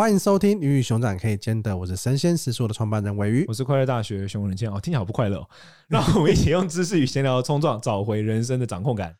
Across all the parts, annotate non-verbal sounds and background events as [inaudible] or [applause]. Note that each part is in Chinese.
欢迎收听《鱼与熊掌可以兼得》，我是神仙食宿的创办人尾鱼，我是快乐大学熊仁谦哦，听起来好不快乐哦。[laughs] 让我们一起用知识与闲聊冲撞，找回人生的掌控感。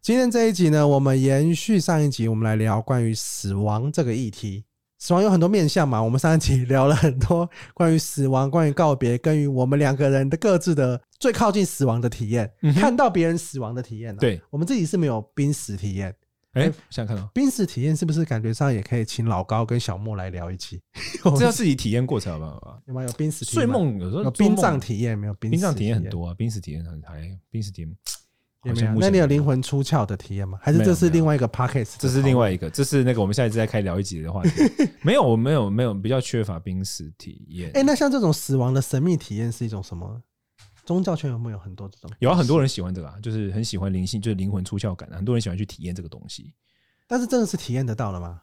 今天这一集呢，我们延续上一集，我们来聊关于死亡这个议题。死亡有很多面向嘛，我们上一集聊了很多关于死亡、关于告别，关于我们两个人的各自的最靠近死亡的体验，嗯、看到别人死亡的体验、啊。对，我们自己是没有濒死体验。哎、欸，想看到濒死体验是不是感觉上也可以请老高跟小莫来聊一期？[laughs] 这要自己体验过才好吧？有没有濒死体验？睡梦有时候有殡葬体验没有？殡葬体验很多啊，濒死体验很还濒死体验。有没有？那你有灵魂出窍的体验吗？还是这是另外一个 podcast？这是另外一个，这是那个我们下一次再开聊一集的话题。[laughs] 没有，我没有，没有，比较缺乏濒死体验。哎，那像这种死亡的神秘体验是一种什么？宗教圈有没有很多这种？有啊，很多人喜欢这个啊，就是很喜欢灵性，就是灵魂出窍感，很多人喜欢去体验这个东西。但是真的是体验得到了吗？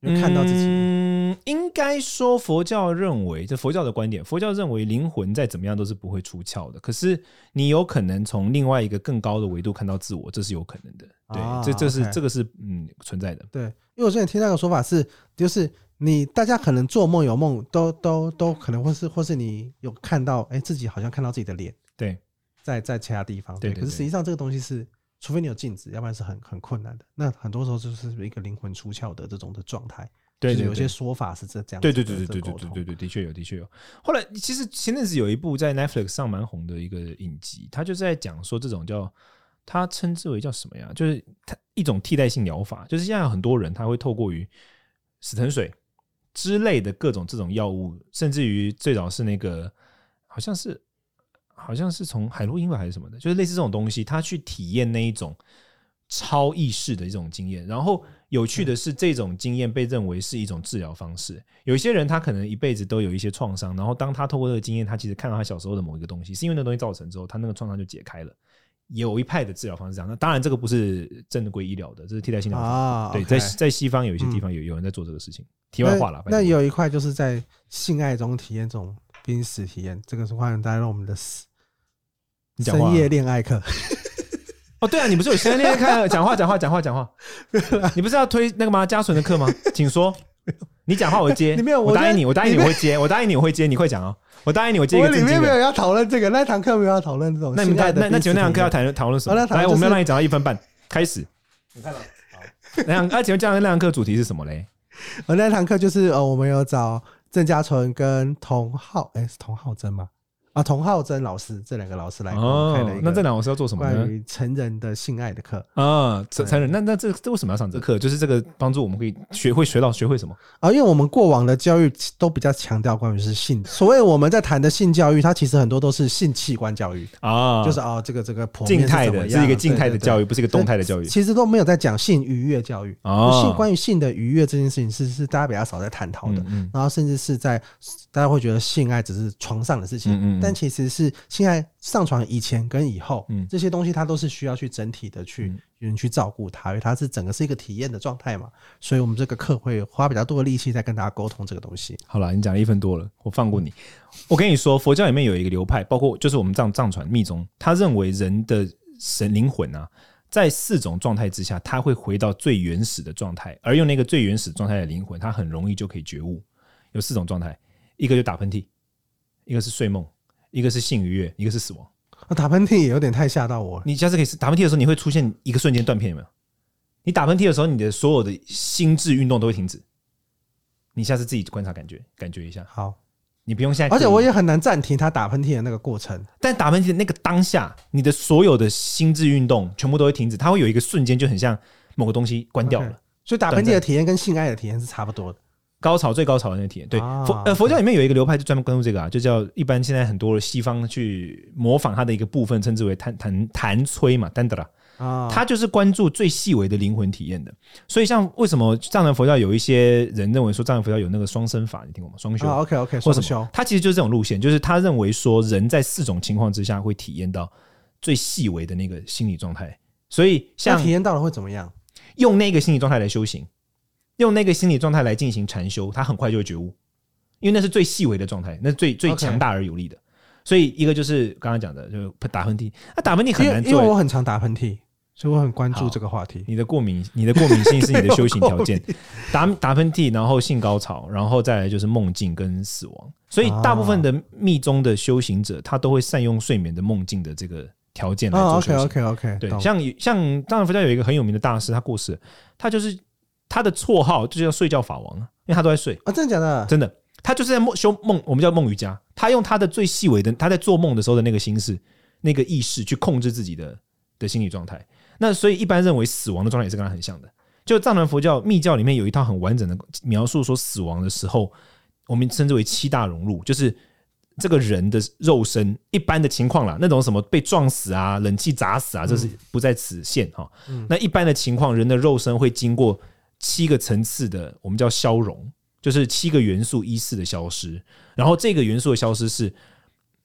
有看到自己？嗯，应该说佛教认为，这佛教的观点，佛教认为灵魂再怎么样都是不会出窍的。可是你有可能从另外一个更高的维度看到自我，这是有可能的。对，哦、这这是 okay 这个是嗯存在的。对，因为我之前听到一个说法是，就是你大家可能做梦有梦，都都都可能或是，或是你有看到，哎，自己好像看到自己的脸。对，在在其他地方。对，可是实际上这个东西是。除非你有镜子，要不然是很很困难的。那很多时候就是一个灵魂出窍的这种的状态。对，有些说法是这这样。对对对对对对对对对，的确有，的确有。后来其实前阵子有一部在 Netflix 上蛮红的一个影集，它就是在讲说这种叫它称之为叫什么呀？就是它一种替代性疗法，就是现在很多人他会透过于死藤水之类的各种这种药物，甚至于最早是那个好像是。好像是从海洛因吧还是什么的，就是类似这种东西，他去体验那一种超意识的一种经验。然后有趣的是，这种经验被认为是一种治疗方式。有些人他可能一辈子都有一些创伤，然后当他透过这个经验，他其实看到他小时候的某一个东西，是因为那东西造成之后，他那个创伤就解开了。有一派的治疗方式这样，那当然这个不是正规医疗的，这是替代性疗法。啊、对，在在西方有一些地方有有人在做这个事情。题外话了，那有一块就是在性爱中体验这种濒死体验，这个是欢迎大家让我们的死。深夜恋爱课哦，对啊，你不是有深夜恋爱课？[laughs] 讲话讲话讲话讲话，你不是要推那个吗？嘉纯的课吗？请说，你讲话我接。[laughs] 你没有，我答应你，我答应你我会接，我答应你我会接，你会讲啊。我答应你，我接一个。里面没有要讨论这个，那堂课没有要讨论这种。那那那请问那堂课要谈讨论什么？来，我们要让你讲到一分半，开始。你看到？好，那堂啊，[laughs] 请问这样那堂课主题是什么嘞？我那堂课就是呃，我们有找郑嘉纯跟童浩，哎，是童浩真吗？啊，童浩真老师这两个老师来开了一个，那这两个老师要做什么呢？关于成人的性爱的课啊，成成人，那那这这为什么要上这课？就是这个帮助我们可以学会学到学会什么啊？因为我们过往的教育都比较强调关于是性，所谓我们在谈的性教育，它其实很多都是性器官教育啊，就是啊，这个这个静态的，是一个静态的教育，不是一个动态的教育。其实都没有在讲性愉悦教育啊，性关于性的愉悦这件事情是是大家比较少在探讨的，然后甚至是在大家会觉得性爱只是床上的事情，但其实是。现在上传以前跟以后，嗯，这些东西它都是需要去整体的去有人去照顾它，因为它是整个是一个体验的状态嘛，所以我们这个课会花比较多的力气在跟大家沟通这个东西。好了，你讲了一分多了，我放过你。我跟你说，佛教里面有一个流派，包括就是我们藏藏传密宗，他认为人的神灵魂啊，在四种状态之下，他会回到最原始的状态，而用那个最原始状态的灵魂，他很容易就可以觉悟。有四种状态，一个就打喷嚏，一个是睡梦。一个是性愉悦，一个是死亡。打喷嚏也有点太吓到我了。你下次可以打喷嚏的时候，你会出现一个瞬间断片，有没有？你打喷嚏的时候，你的所有的心智运动都会停止。你下次自己观察，感觉感觉一下。好，你不用现在。而且我也很难暂停他打喷嚏的那个过程。但打喷嚏的那个当下，你的所有的心智运动全部都会停止，它会有一个瞬间，就很像某个东西关掉了。Okay. 所以打喷嚏的体验跟性爱的体验是差不多的。高潮最高潮的那个体验，对佛呃佛教里面有一个流派就专门关注这个啊，就叫一般现在很多西方去模仿它的一个部分，称之为弹弹弹吹嘛，丹德拉啊，它就是关注最细微的灵魂体验的。所以像为什么藏传佛教有一些人认为说藏传佛教有那个双生法，你听过吗？双修，OK OK，双修，他其实就是这种路线，就是他认为说人在四种情况之下会体验到最细微的那个心理状态。所以像体验到了会怎么样？用那个心理状态来修行。用那个心理状态来进行禅修，他很快就会觉悟，因为那是最细微的状态，那是最最强大而有力的。所以一个就是刚刚讲的，就打喷嚏。那打喷嚏很难做，因为我很常打喷嚏，所以我很关注这个话题。你的过敏，你的过敏性是你的修行条件。[laughs] 打打喷嚏，然后性高潮，然后再来就是梦境跟死亡。所以大部分的密宗的修行者，他都会善用睡眠的梦境的这个条件来做修行。OK OK OK，对，像像当然佛教有一个很有名的大师，他过世了，他就是他的绰号就叫睡觉法王，因为他都在睡啊，真的假的？真的。他就是在梦修梦，我们叫梦瑜伽。他用他的最细微的，他在做梦的时候的那个心事、那个意识去控制自己的的心理状态。那所以一般认为死亡的状态也是跟他很像的。就藏传佛教密教里面有一套很完整的描述，说死亡的时候，我们称之为七大融入，就是这个人的肉身一般的情况啦，那种什么被撞死啊、冷气砸死啊，这是不在此限哈。那一般的情况，人的肉身会经过七个层次的，我们叫消融。就是七个元素依次的消失，然后这个元素的消失是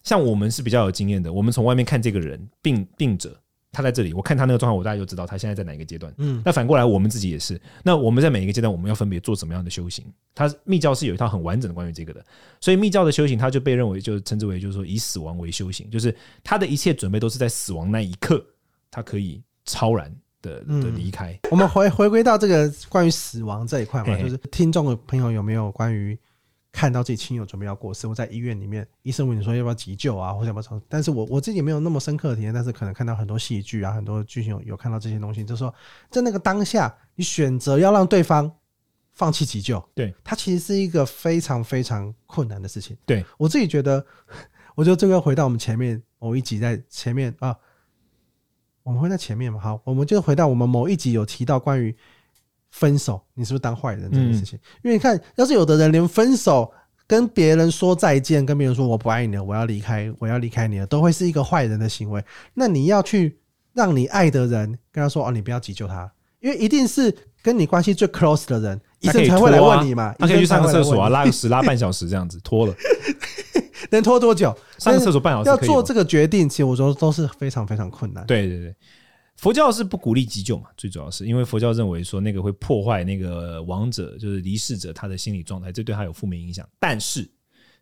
像我们是比较有经验的，我们从外面看这个人病病者，他在这里，我看他那个状况，我大概就知道他现在在哪一个阶段。嗯，那反过来我们自己也是，那我们在每一个阶段，我们要分别做什么样的修行？他密教是有一套很完整的关于这个的，所以密教的修行，他就被认为就称之为就是说以死亡为修行，就是他的一切准备都是在死亡那一刻，他可以超然。的的离开，嗯，我们回回归到这个关于死亡这一块嘛，就是听众的朋友有没有关于看到自己亲友准备要过世，我在医院里面，医生问你说要不要急救啊，或者要不要？但是我我自己没有那么深刻的体验，但是可能看到很多戏剧啊，很多剧情有有看到这些东西，就是说在那个当下，你选择要让对方放弃急救，对，它其实是一个非常非常困难的事情。对我自己觉得，[laughs] 我觉得这个回到我们前面某一集在前面啊。我们会在前面嘛？好，我们就回到我们某一集有提到关于分手，你是不是当坏人这件事情？因为你看，要是有的人连分手、跟别人说再见、跟别人说我不爱你了，我要离开，我要离开你了，都会是一个坏人的行为。那你要去让你爱的人跟他说：“哦，你不要急救他，因为一定是跟你关系最 close 的人，医生才会来问你嘛。他可以去上个厕所啊，拉个屎拉半小时这样子，脱了。”能拖多久？上个厕所半小时。要做这个决定，其实我觉得都是非常非常困难。对对对，佛教是不鼓励急救嘛，最主要是因为佛教认为说那个会破坏那个亡者，就是离世者他的心理状态，这对他有负面影响。但是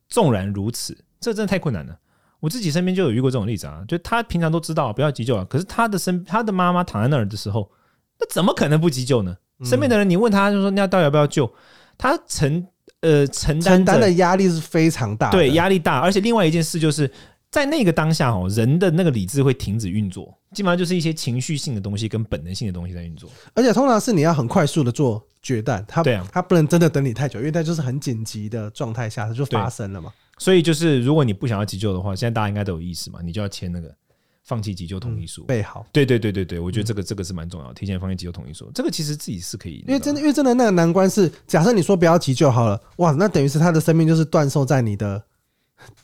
纵然如此，这真的太困难了。我自己身边就有遇过这种例子啊，就他平常都知道不要急救啊，可是他的身他的妈妈躺在那儿的时候，那怎么可能不急救呢？身边的人你问他就说，那要到底要不要救？他曾。呃，承担的压力是非常大，对，压力大。而且另外一件事就是在那个当下哦，人的那个理智会停止运作，基本上就是一些情绪性的东西跟本能性的东西在运作。而且通常是你要很快速的做决断，他对啊，他不能真的等你太久，因为他就是很紧急的状态下，它就发生了嘛。所以就是如果你不想要急救的话，现在大家应该都有意识嘛，你就要签那个。放弃急救同意书，备好。对对对对对，我觉得这个这个是蛮重要的，提前放弃急救同意书，这个其实自己是可以。因为真的，因为真的那个难关是，假设你说不要急救好了，哇，那等于是他的生命就是断送在你的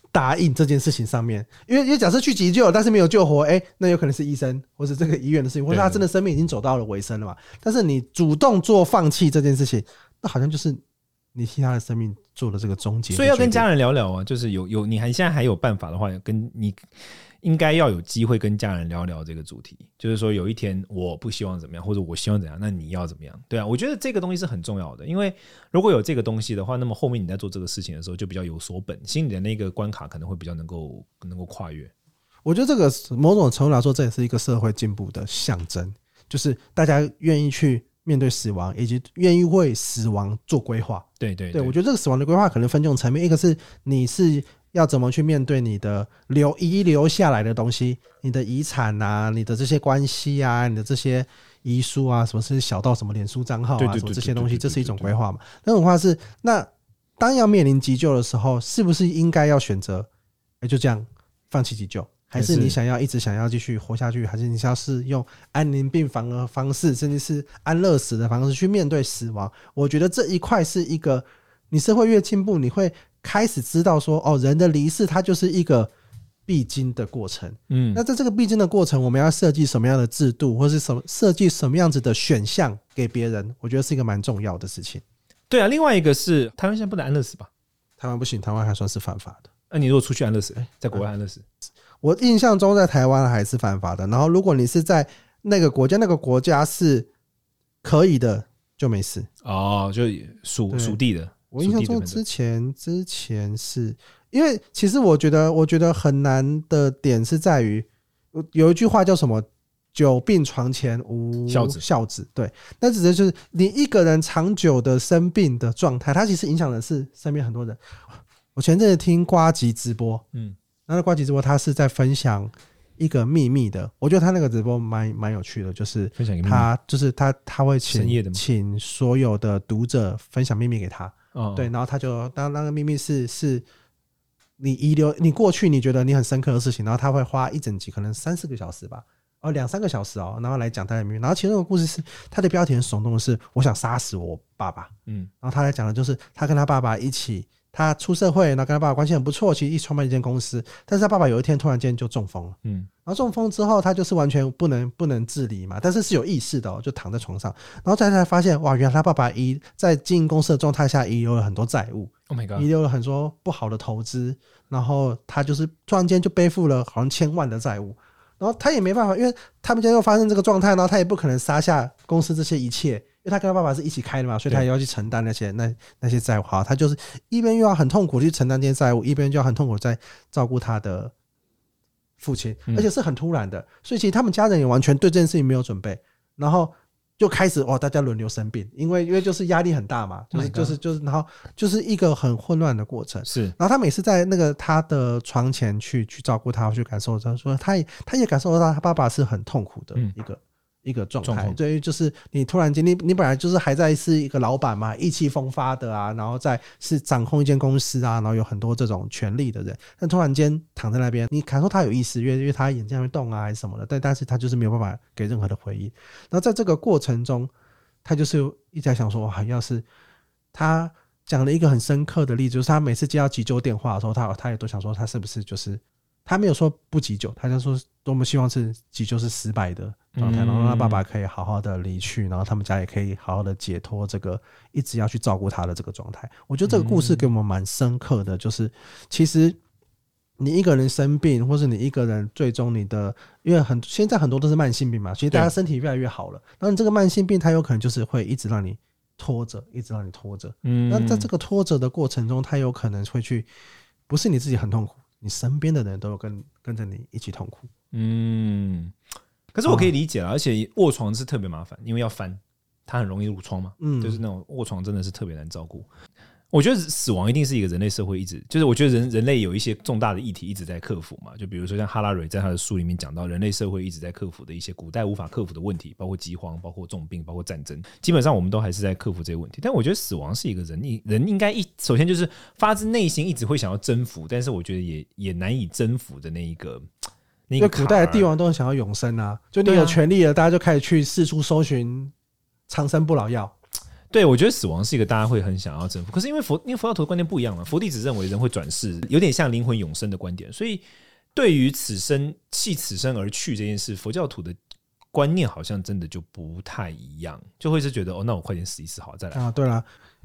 答应这件事情上面。因为因为假设去急救，但是没有救活，哎，那有可能是医生或者这个医院的事情，或者他真的生命已经走到了尾声了嘛。但是你主动做放弃这件事情，那好像就是你替他的生命做了这个终结。所以要跟家人聊聊啊，就是有有你还现在还有办法的话，跟你。应该要有机会跟家人聊聊这个主题，就是说有一天我不希望怎么样，或者我希望怎样，那你要怎么样？对啊，我觉得这个东西是很重要的，因为如果有这个东西的话，那么后面你在做这个事情的时候就比较有所本，心里的那个关卡可能会比较能够能够跨越。我觉得这个某种程度来说，这也是一个社会进步的象征，就是大家愿意去面对死亡，以及愿意为死亡做规划。对对对，我觉得这个死亡的规划可能分这种层面，一个是你是。要怎么去面对你的留遗留下来的东西，你的遗产啊，你的这些关系啊，你的这些遗书啊，什么是小到什么脸书账号啊，什么这些东西，这是一种规划嘛？那种话是，那当要面临急救的时候，是不是应该要选择，哎，就这样放弃急救，还是你想要一直想要继续活下去，还是你想要是用安宁病房的方式，甚至是安乐死的方式去面对死亡？我觉得这一块是一个，你社会越进步，你会。开始知道说哦，人的离世它就是一个必经的过程。嗯，那在这个必经的过程，我们要设计什么样的制度，或是什么设计什么样子的选项给别人？我觉得是一个蛮重要的事情。对啊，另外一个是台湾现在不能安乐死吧？台湾不行，台湾还算是犯法的。那你如果出去安乐死，哎，在国外安乐死，我印象中在台湾还是犯法的。然后如果你是在那个国家，那个国家是可以的，就没事。哦，就属属地的。我印象中之前之前是因为其实我觉得，我觉得很难的点是在于，有一句话叫什么？久病床前无孝子，孝子对，那指的就是你一个人长久的生病的状态，它其实影响的是身边很多人。我前阵子听瓜吉直播，嗯，那个瓜吉直播他是在分享一个秘密的，我觉得他那个直播蛮蛮有趣的，就是分享他就是他他会请请所有的读者分享秘密给他，哦，对，然后他就当那个秘密是是你遗留你过去你觉得你很深刻的事情，然后他会花一整集，可能三四个小时吧。哦，两三个小时哦，然后来讲他的秘密。然后其中一个故事是他的标题很耸动的是，我想杀死我爸爸。嗯，然后他来讲的就是他跟他爸爸一起，他出社会，然后跟他爸爸关系很不错，其实一创办一间公司。但是他爸爸有一天突然间就中风了。嗯，然后中风之后，他就是完全不能不能自理嘛，但是是有意识的哦，就躺在床上。然后再才发现，哇，原来他爸爸遗在经营公司的状态下遗留了很多债务。Oh my god，遗留了很多不好的投资，然后他就是突然间就背负了好像千万的债务。然后他也没办法，因为他们家又发生这个状态，然后他也不可能杀下公司这些一切，因为他跟他爸爸是一起开的嘛，所以他也要去承担那些那那些债务。好，他就是一边又要很痛苦去承担这些债务，一边就要很痛苦在照顾他的父亲，而且是很突然的，所以其实他们家人也完全对这件事情没有准备，然后。就开始哇，大家轮流生病，因为因为就是压力很大嘛，就是就是就是，然后就是一个很混乱的过程。是，然后他每次在那个他的床前去去照顾他，去感受他说他也他也感受到他爸爸是很痛苦的一个。嗯一个状态，对于就是你突然间，你你本来就是还在是一个老板嘛，意气风发的啊，然后在是掌控一间公司啊，然后有很多这种权力的人，但突然间躺在那边，你感受他有意思，因为因为他眼睛会动啊，还是什么的，但但是他就是没有办法给任何的回应。然后在这个过程中，他就是一直在想说，哇，要是他讲了一个很深刻的例子，就是他每次接到急救电话的时候，他他也都想说，他是不是就是。他没有说不急救，他就说多么希望是急救是失败的状态，然后他爸爸可以好好的离去，然后他们家也可以好好的解脱这个一直要去照顾他的这个状态。我觉得这个故事给我们蛮深刻的，就是其实你一个人生病，或是你一个人最终你的，因为很现在很多都是慢性病嘛，其实大家身体越来越好了，然后你这个慢性病它有可能就是会一直让你拖着，一直让你拖着。嗯，那在这个拖着的过程中，它有可能会去，不是你自己很痛苦。你身边的人都有跟跟着你一起痛苦，嗯，可是我可以理解了，而且卧床是特别麻烦，因为要翻，它很容易褥疮嘛，嗯，就是那种卧床真的是特别难照顾。我觉得死亡一定是一个人类社会一直就是，我觉得人人类有一些重大的议题一直在克服嘛。就比如说像哈拉瑞在他的书里面讲到，人类社会一直在克服的一些古代无法克服的问题，包括饥荒、包括重病、包括战争，基本上我们都还是在克服这些问题。但我觉得死亡是一个人应人应该一首先就是发自内心一直会想要征服，但是我觉得也也难以征服的那一个。那个古代的帝王都很想要永生啊，就你有权利了，大家就开始去四处搜寻长生不老药。对，我觉得死亡是一个大家会很想要征服，可是因为佛因为佛教徒的观念不一样嘛，佛弟子认为人会转世，有点像灵魂永生的观点，所以对于此生弃此生而去这件事，佛教徒的观念好像真的就不太一样，就会是觉得哦，那我快点死一死好再来啊。对啦，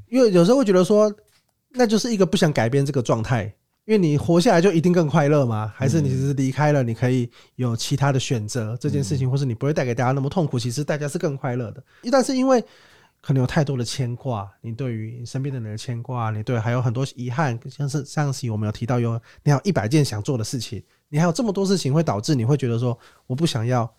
因为有时候会觉得说，那就是一个不想改变这个状态，因为你活下来就一定更快乐吗？还是你只是离开了，你可以有其他的选择这件事情，或是你不会带给大家那么痛苦，其实大家是更快乐的，但是因为。可能有太多的牵挂，你对于身边的人的牵挂，你对还有很多遗憾，像是上期我们有提到有你还有一百件想做的事情，你还有这么多事情会导致你会觉得说我不想要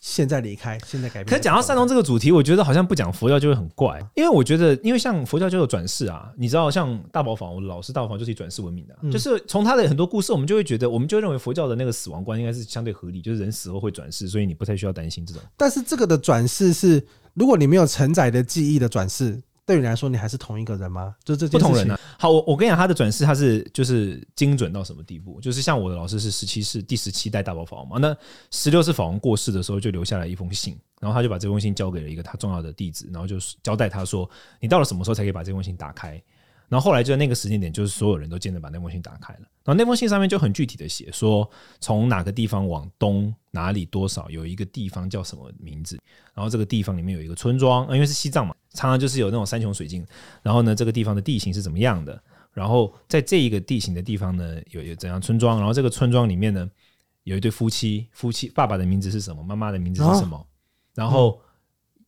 现在离开，现在改变。可是讲到善终这个主题，我觉得好像不讲佛教就会很怪，因为我觉得因为像佛教就有转世啊，你知道像大宝坊，我的老师大宝坊就是以转世闻名的，嗯、就是从他的很多故事，我们就会觉得，我们就认为佛教的那个死亡观应该是相对合理，就是人死后会转世，所以你不太需要担心这种。但是这个的转世是。如果你没有承载的记忆的转世，对你来说，你还是同一个人吗？就这不同人呢、好，我我跟你讲，他的转世他是就是精准到什么地步？就是像我的老师是十七世第十七代大宝法王嘛，那十六世法王过世的时候就留下来一封信，然后他就把这封信交给了一个他重要的弟子，然后就交代他说：“你到了什么时候才可以把这封信打开？”然后后来就在那个时间点，就是所有人都见着把那封信打开了。然后那封信上面就很具体的写说，从哪个地方往东哪里多少有一个地方叫什么名字，然后这个地方里面有一个村庄，因为是西藏嘛，常常就是有那种山穷水尽。然后呢，这个地方的地形是怎么样的？然后在这一个地形的地方呢，有有怎样村庄？然后这个村庄里面呢，有一对夫妻，夫妻爸爸的名字是什么？妈妈的名字是什么？然后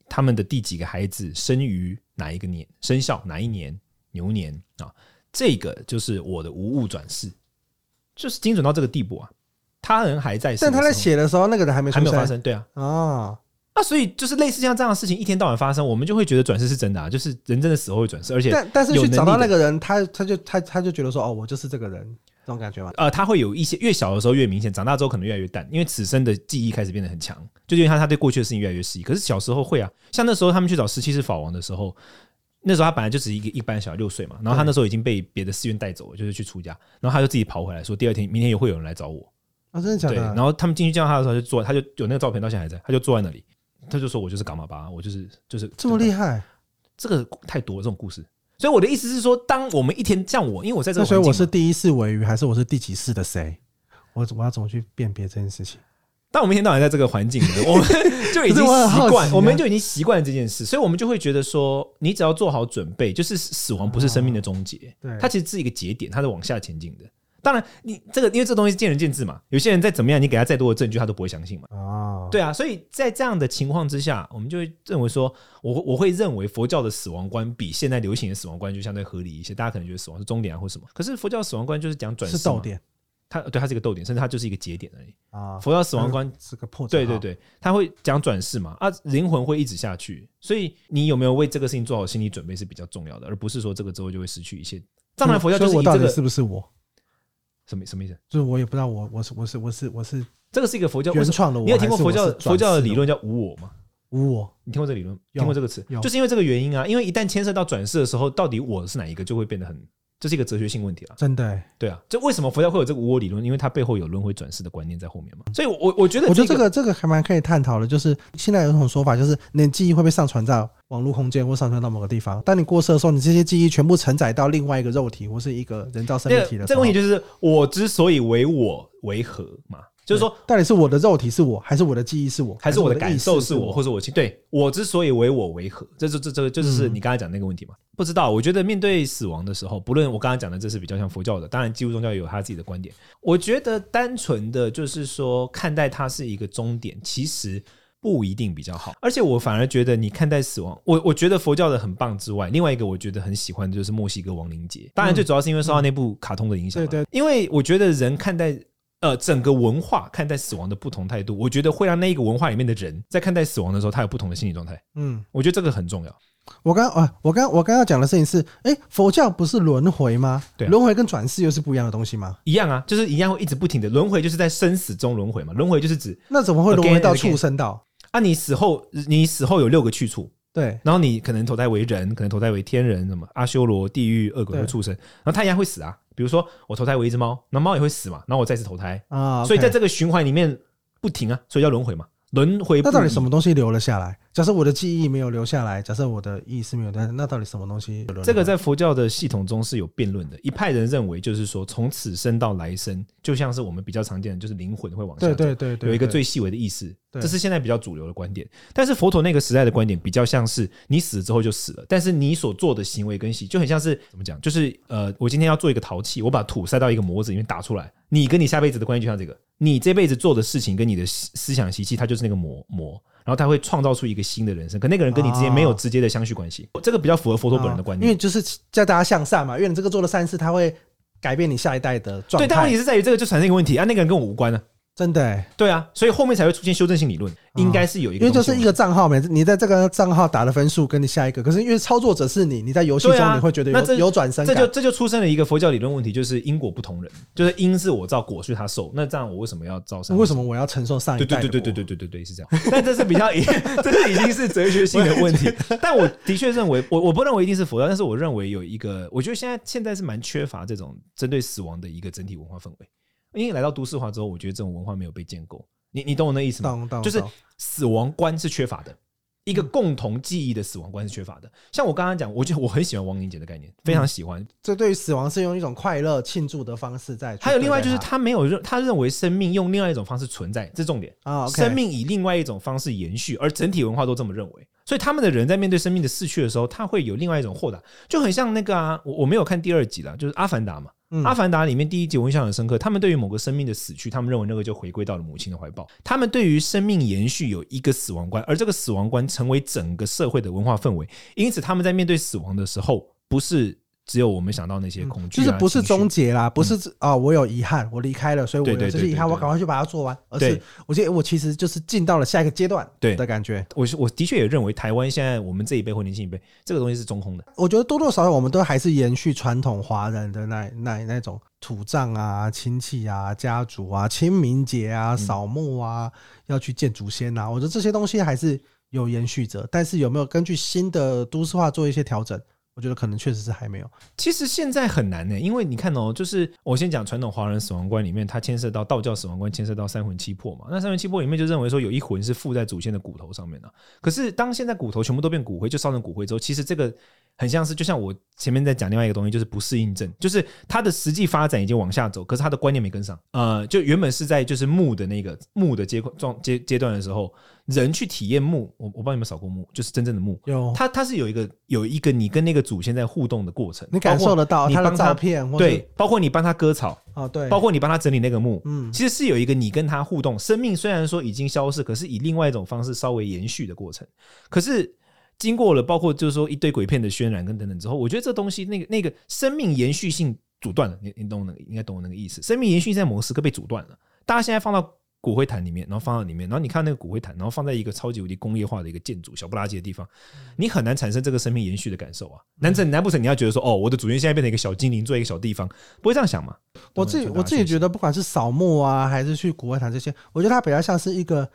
他们的第几个孩子生于哪一个年生肖哪一年？牛年啊，这个就是我的无物转世就是精准到这个地步啊。他人还在，但他在写的时候，那个人还没还没有发生，对啊，哦，那所以就是类似像这样的事情一天到晚发生，我们就会觉得转世是真的啊，就是人真的死后会转世，而且但但是去找到那个人，他他就他他就觉得说，哦，我就是这个人，这种感觉吗？呃，他会有一些越小的时候越明显，长大之后可能越来越淡，因为此生的记忆开始变得很强，就因为他他对过去的事情越来越失忆。可是小时候会啊，像那时候他们去找十七世法王的时候。那时候他本来就只是一个一般小孩六岁嘛，然后他那时候已经被别的寺院带走了，就是去出家，然后他就自己跑回来说，第二天明天也会有人来找我啊，真的假的？对，然后他们进去见到他的时候，就坐，他就有那个照片到现在还在，他就坐在那里，他就说我就是噶玛巴，我就是就是这么厉害，这个太多了这种故事，所以我的意思是说，当我们一天像我，因为我在这个，所以我是第一世尾鱼，还是我是第几世的谁？我我要怎么去辨别这件事情？但我们一天到晚在这个环境里，[laughs] 我们就已经习惯，我们就已经习惯了这件事，所以我们就会觉得说，你只要做好准备，就是死亡不是生命的终结，对，它其实是一个节点，它是往下前进的。当然，你这个因为这东西是见仁见智嘛，有些人再怎么样，你给他再多的证据，他都不会相信嘛。哦，对啊，所以在这样的情况之下，我们就会认为说，我我会认为佛教的死亡观比现在流行的死亡观就相对合理一些。大家可能觉得死亡是终点啊，或什么，可是佛教死亡观就是讲转世是逗点。它对它是一个逗点，甚至它就是一个节点而已啊。佛教死亡观是个破绽，对对对，他会讲转世嘛啊，灵魂会一直下去，所以你有没有为这个事情做好心理准备是比较重要的，而不是说这个之后就会失去一切。藏传佛教就是以这个是不是我？什么什么意思？就是我也不知道我我是我是我是我是这个是一个佛教原创的我，你有听过佛教佛教的理论叫无我吗？无我，你听过这个理论？听过这个词？就是因为这个原因啊，因为一旦牵涉到转世的时候，到底我是哪一个，就会变得很。这是一个哲学性问题了，真的、欸，对啊，就为什么佛教会有这个无我理论？因为它背后有轮回转世的观念在后面嘛。所以我，我我觉得、这个，我觉得这个这个还蛮可以探讨的。就是现在有一种说法，就是你的记忆会被上传到网络空间，或上传到某个地方。当你过世的时候，你这些记忆全部承载到另外一个肉体或是一个人造生命体的时候，这个问题就是我之所以为我为何嘛？就是说，到底是我的肉体是我，还是我的记忆是我，还是我的感受是我，或者我亲？对，我之所以为我为何？这这这这个就是你刚才讲的那个问题嘛？不知道，我觉得面对死亡的时候，不论我刚才讲的这是比较像佛教的，当然基督宗教也有他自己的观点。我觉得单纯的就是说看待它是一个终点，其实不一定比较好。而且我反而觉得你看待死亡，我我觉得佛教的很棒之外，另外一个我觉得很喜欢的就是墨西哥亡灵节。当然最主要是因为受到那部卡通的影响，对对。因为我觉得人看待。呃，整个文化看待死亡的不同态度，我觉得会让那一个文化里面的人在看待死亡的时候，他有不同的心理状态。嗯，我觉得这个很重要。我刚啊，我刚我刚要讲的事情是，哎、欸，佛教不是轮回吗？对、啊，轮回跟转世又是不一样的东西吗？一样啊，就是一样会一直不停的轮回，就是在生死中轮回嘛。轮回就是指那怎么会轮回到畜生道？啊，你死后你死后有六个去处，对，然后你可能投胎为人，可能投胎为天人，什么阿修罗、地狱、恶鬼和畜生，然后他一样会死啊。比如说，我投胎为一只猫，那猫也会死嘛，然后我再次投胎啊，所以在这个循环里面不停啊，所以叫轮回嘛。轮回，那到底什么东西留了下来？假设我的记忆没有留下来，假设我的意识没有，但那到底什么东西？这个在佛教的系统中是有辩论的。一派人认为，就是说从此生到来生，就像是我们比较常见的，就是灵魂会往下走，对对对，有一个最细微的意识，这是现在比较主流的观点。但是佛陀那个时代的观点比较像是，你死了之后就死了，但是你所做的行为跟习，就很像是怎么讲？就是呃，我今天要做一个陶器，我把土塞到一个模子里面打出来，你跟你下辈子的关系就像这个。你这辈子做的事情跟你的思想习气，它就是那个模模，然后他会创造出一个新的人生。可那个人跟你之间没有直接的相续关系，这个比较符合佛陀本人的观念。因为就是叫大家向善嘛，因为你这个做了善事，他会改变你下一代的状态。对，但问题是在于这个就产生一个问题啊，那个人跟我无关呢。真的、欸，对啊，所以后面才会出现修正性理论，应该是有一个，因为就是一个账号，每次你在这个账号打的分数跟你下一个，可是因为操作者是你，你在游戏中你会觉得有有转生，这就这就出生了一个佛教理论问题，就是因果不同人，就是因是我造，果是他受，那这样我为什么要造生？为什么我要承受上一代？对对对对对对对对，是这样。但这是比较，[laughs] 这是已经是哲学性的问题。[laughs] 但我的确认为，我我不认为一定是佛教，但是我认为有一个，我觉得现在现在是蛮缺乏这种针对死亡的一个整体文化氛围。因为来到都市化之后，我觉得这种文化没有被建构。你你懂我那意思吗？就是死亡观是缺乏的，一个共同记忆的死亡观是缺乏的。像我刚刚讲，我觉得我很喜欢亡灵节的概念，非常喜欢。这对于死亡是用一种快乐庆祝的方式在。还有另外就是他没有认，他认为生命用另外一种方式存在，这重点啊。生命以另外一种方式延续，而整体文化都这么认为。所以他们的人在面对生命的逝去的时候，他会有另外一种豁达，就很像那个啊，我我没有看第二集了，就是《阿凡达》嘛。《阿凡达》里面第一集我印象很深刻，他们对于某个生命的死去，他们认为那个就回归到了母亲的怀抱。他们对于生命延续有一个死亡观，而这个死亡观成为整个社会的文化氛围。因此，他们在面对死亡的时候，不是只有我们想到那些恐惧、啊，就是不是终结啦，不是啊、嗯哦，我有遗憾，我离开了，所以我有这些遗憾，我赶快去把它做完。而是我觉得我其实就是进到了下一个阶段，对的感觉。我我的确也认为台湾现在我们这一辈或年轻一辈，这个东西是中空的。我觉得多多少少我们都还是延续传统华人的那那那种土葬啊、亲戚啊、家族啊、清明节啊、扫墓啊，嗯、要去见祖先啊。我觉得这些东西还是有延续着，但是有没有根据新的都市化做一些调整？我觉得可能确实是还没有。其实现在很难呢，因为你看哦，就是我先讲传统华人死亡观里面，它牵涉到道教死亡观，牵涉到三魂七魄嘛。那三魂七魄里面就认为说，有一魂是附在祖先的骨头上面的。可是当现在骨头全部都变骨灰，就烧成骨灰之后，其实这个很像是，就像我前面在讲另外一个东西，就是不适应症，就是它的实际发展已经往下走，可是它的观念没跟上。呃，就原本是在就是木的那个木的阶状阶阶段的时候。人去体验墓，我我帮你们扫过墓，就是真正的墓。有，它它是有一个有一个你跟那个祖先在互动的过程，你感受得到他的照片，对，包括你帮他割草，哦对，包括你帮他整理那个墓，嗯，其实是有一个你跟他互动，生命虽然说已经消失，可是以另外一种方式稍微延续的过程。可是经过了包括就是说一堆鬼片的渲染跟等等之后，我觉得这东西那个那个生命延续性阻断了，你你懂那个应该懂我那个意思，生命延续性在某个时刻被阻断了。大家现在放到。骨灰坛里面，然后放到里面，然后你看那个骨灰坛，然后放在一个超级无敌工业化的一个建筑，小不拉几的地方，你很难产生这个生命延续的感受啊！难成难不成你要觉得说，哦，我的祖先现在变成一个小精灵，做一个小地方，不会这样想吗？我自己我自己觉得，不管是扫墓啊，还是去骨灰坛这些，我觉得它比较像是一个。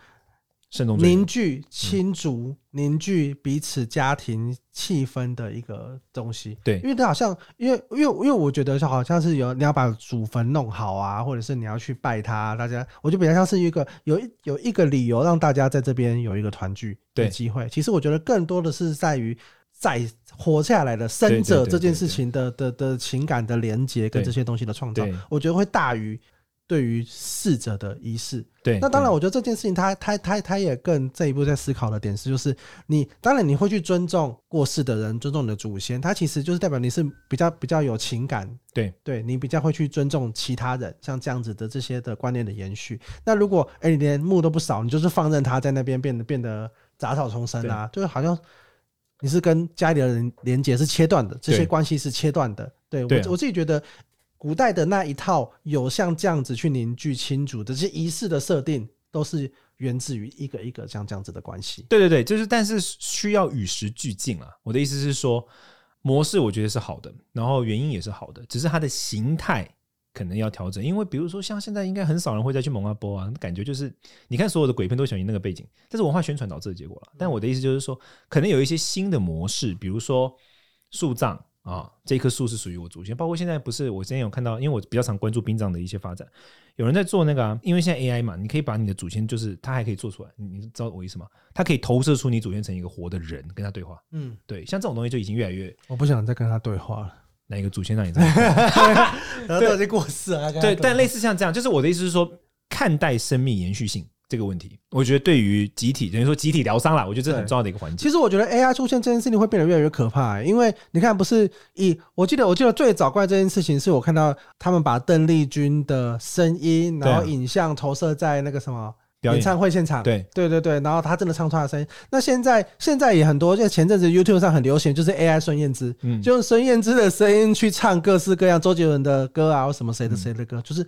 凝聚亲族、凝聚彼此家庭气氛的一个东西。对，因为它好像，因为因为因为我觉得就好像是有你要把祖坟弄好啊，或者是你要去拜他，大家，我就比较像是一个有一有一个理由让大家在这边有一个团聚的机会。其实我觉得更多的是在于在活下来的生者这件事情的的的情感的连接跟这些东西的创造，我觉得会大于。对于逝者的仪式，对，那当然，我觉得这件事情他，他他他他也更这一步在思考的点是，就是你当然你会去尊重过世的人，尊重你的祖先，他其实就是代表你是比较比较有情感，对，对你比较会去尊重其他人，像这样子的这些的观念的延续。那如果哎，你连墓都不扫，你就是放任他在那边变得变得杂草丛生啊，就是好像你是跟家里的人连接是切断的，这些关系是切断的。对，对我我自己觉得。古代的那一套有像这样子去凝聚亲族的这些仪式的设定，都是源自于一个一个像这样子的关系。对对对，就是但是需要与时俱进啊。我的意思是说，模式我觉得是好的，然后原因也是好的，只是它的形态可能要调整。因为比如说像现在应该很少人会再去蒙阿波啊，感觉就是你看所有的鬼片都喜欢那个背景，这是文化宣传导致的结果了。但我的意思就是说，可能有一些新的模式，比如说树葬。啊、哦，这棵树是属于我祖先，包括现在不是我之前有看到，因为我比较常关注殡葬的一些发展，有人在做那个、啊，因为现在 AI 嘛，你可以把你的祖先，就是他还可以做出来，你知道我意思吗？他可以投射出你祖先成一个活的人，跟他对话。嗯，对，像这种东西就已经越来越，我不想再跟他对话了。哪一个祖先让你在？[laughs] 然后都已经过世了。对，但类似像这样，就是我的意思是说，看待生命延续性。这个问题，我觉得对于集体等于说集体疗伤啦，我觉得这是很重要的一个环节。其实我觉得 AI 出现这件事情会变得越来越可怕，欸，因为你看，不是以我记得我记得最早怪这件事情，是我看到他们把邓丽君的声音，然后影像投射在那个什么演唱会现场，对对对对，然后他真的唱出他的声音。那现在现在也很多，就前阵子 YouTube 上很流行，就是 AI 孙燕姿，嗯，就用孙燕姿的声音去唱各式各样周杰伦的歌啊，或什么谁的谁的歌，就是。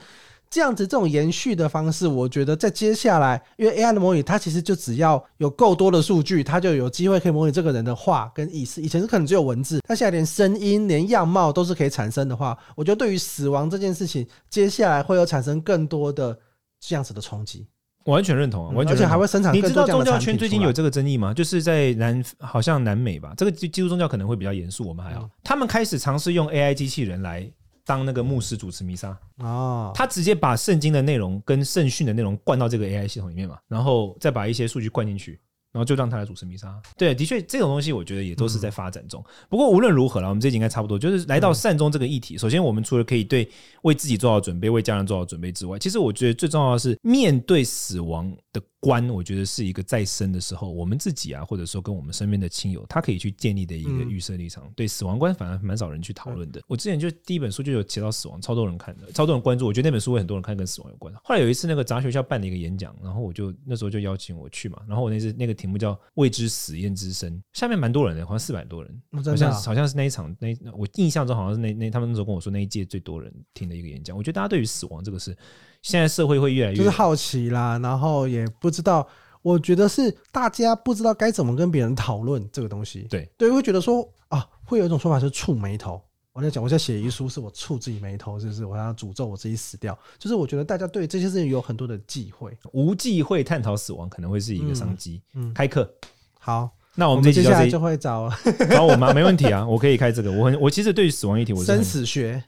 这样子这种延续的方式，我觉得在接下来，因为 AI 的模拟，它其实就只要有够多的数据，它就有机会可以模拟这个人的话跟意思。以前是可能只有文字，它现在连声音、连样貌都是可以产生的话，我觉得对于死亡这件事情，接下来会有产生更多的这样子的冲击。完全认同啊，完全而且还会生产。你知道宗教圈最近有这个争议吗？就是在南，好像南美吧，这个基督宗教可能会比较严肃，我们还好。嗯、他们开始尝试用 AI 机器人来。当那个牧师主持弥撒啊，他直接把圣经的内容跟圣训的内容灌到这个 AI 系统里面嘛，然后再把一些数据灌进去，然后就让他来主持弥撒。对，的确这种东西我觉得也都是在发展中。不过无论如何了，我们这集应该差不多，就是来到善终这个议题。首先，我们除了可以对为自己做好准备、为家人做好准备之外，其实我觉得最重要的是面对死亡的观，我觉得是一个再生的时候，我们自己啊，或者说跟我们身边的亲友，他可以去建立的一个预设立场。嗯、对死亡观，反而蛮少人去讨论的。我之前就第一本书就有提到死亡，超多人看的，超多人关注。我觉得那本书会很多人看，跟死亡有关。后来有一次那个杂学校办的一个演讲，然后我就那时候就邀请我去嘛。然后我那次那个题目叫“未知死焉知生”，下面蛮多人的，好像四百多人，哦、好像好像是那一场那我印象中好像是那那他们那时候跟我说那一届最多人听的一个演讲。我觉得大家对于死亡这个事，现在社会会越来越就是好奇啦，然后也不知道。我觉得是大家不知道该怎么跟别人讨论这个东西。对对，会觉得说啊，会有一种说法是触眉头。我在讲，我在写遗书，是我触自己眉头，就是我要诅咒我自己死掉。就是我觉得大家对这些事情有很多的忌讳，无忌讳探讨死亡可能会是一个商机。嗯，开课好，那我们这接下来就会找 [laughs] 找我吗？没问题啊，我可以开这个。我很我其实对于死亡议题，我是生死学。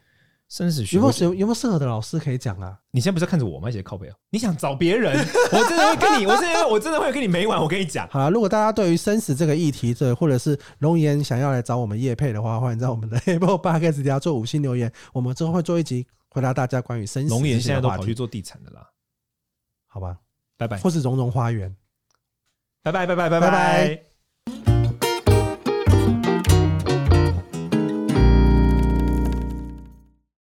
生死学有没有有有没有适合的老师可以讲啊？你现在不是看着我吗？一些靠背啊！你想找别人，我真的会跟你，我真的我真的会跟你没完。我跟你讲，好了，如果大家对于生死这个议题，这或者是龙岩想要来找我们叶配的话，欢迎在我们的 [laughs] Apple Podcast 底下做五星留言，我们之后会做一集回答大家关于生死。龙岩现在都跑去做地产的啦，好吧，拜拜，或是融融花园，拜拜拜拜拜拜。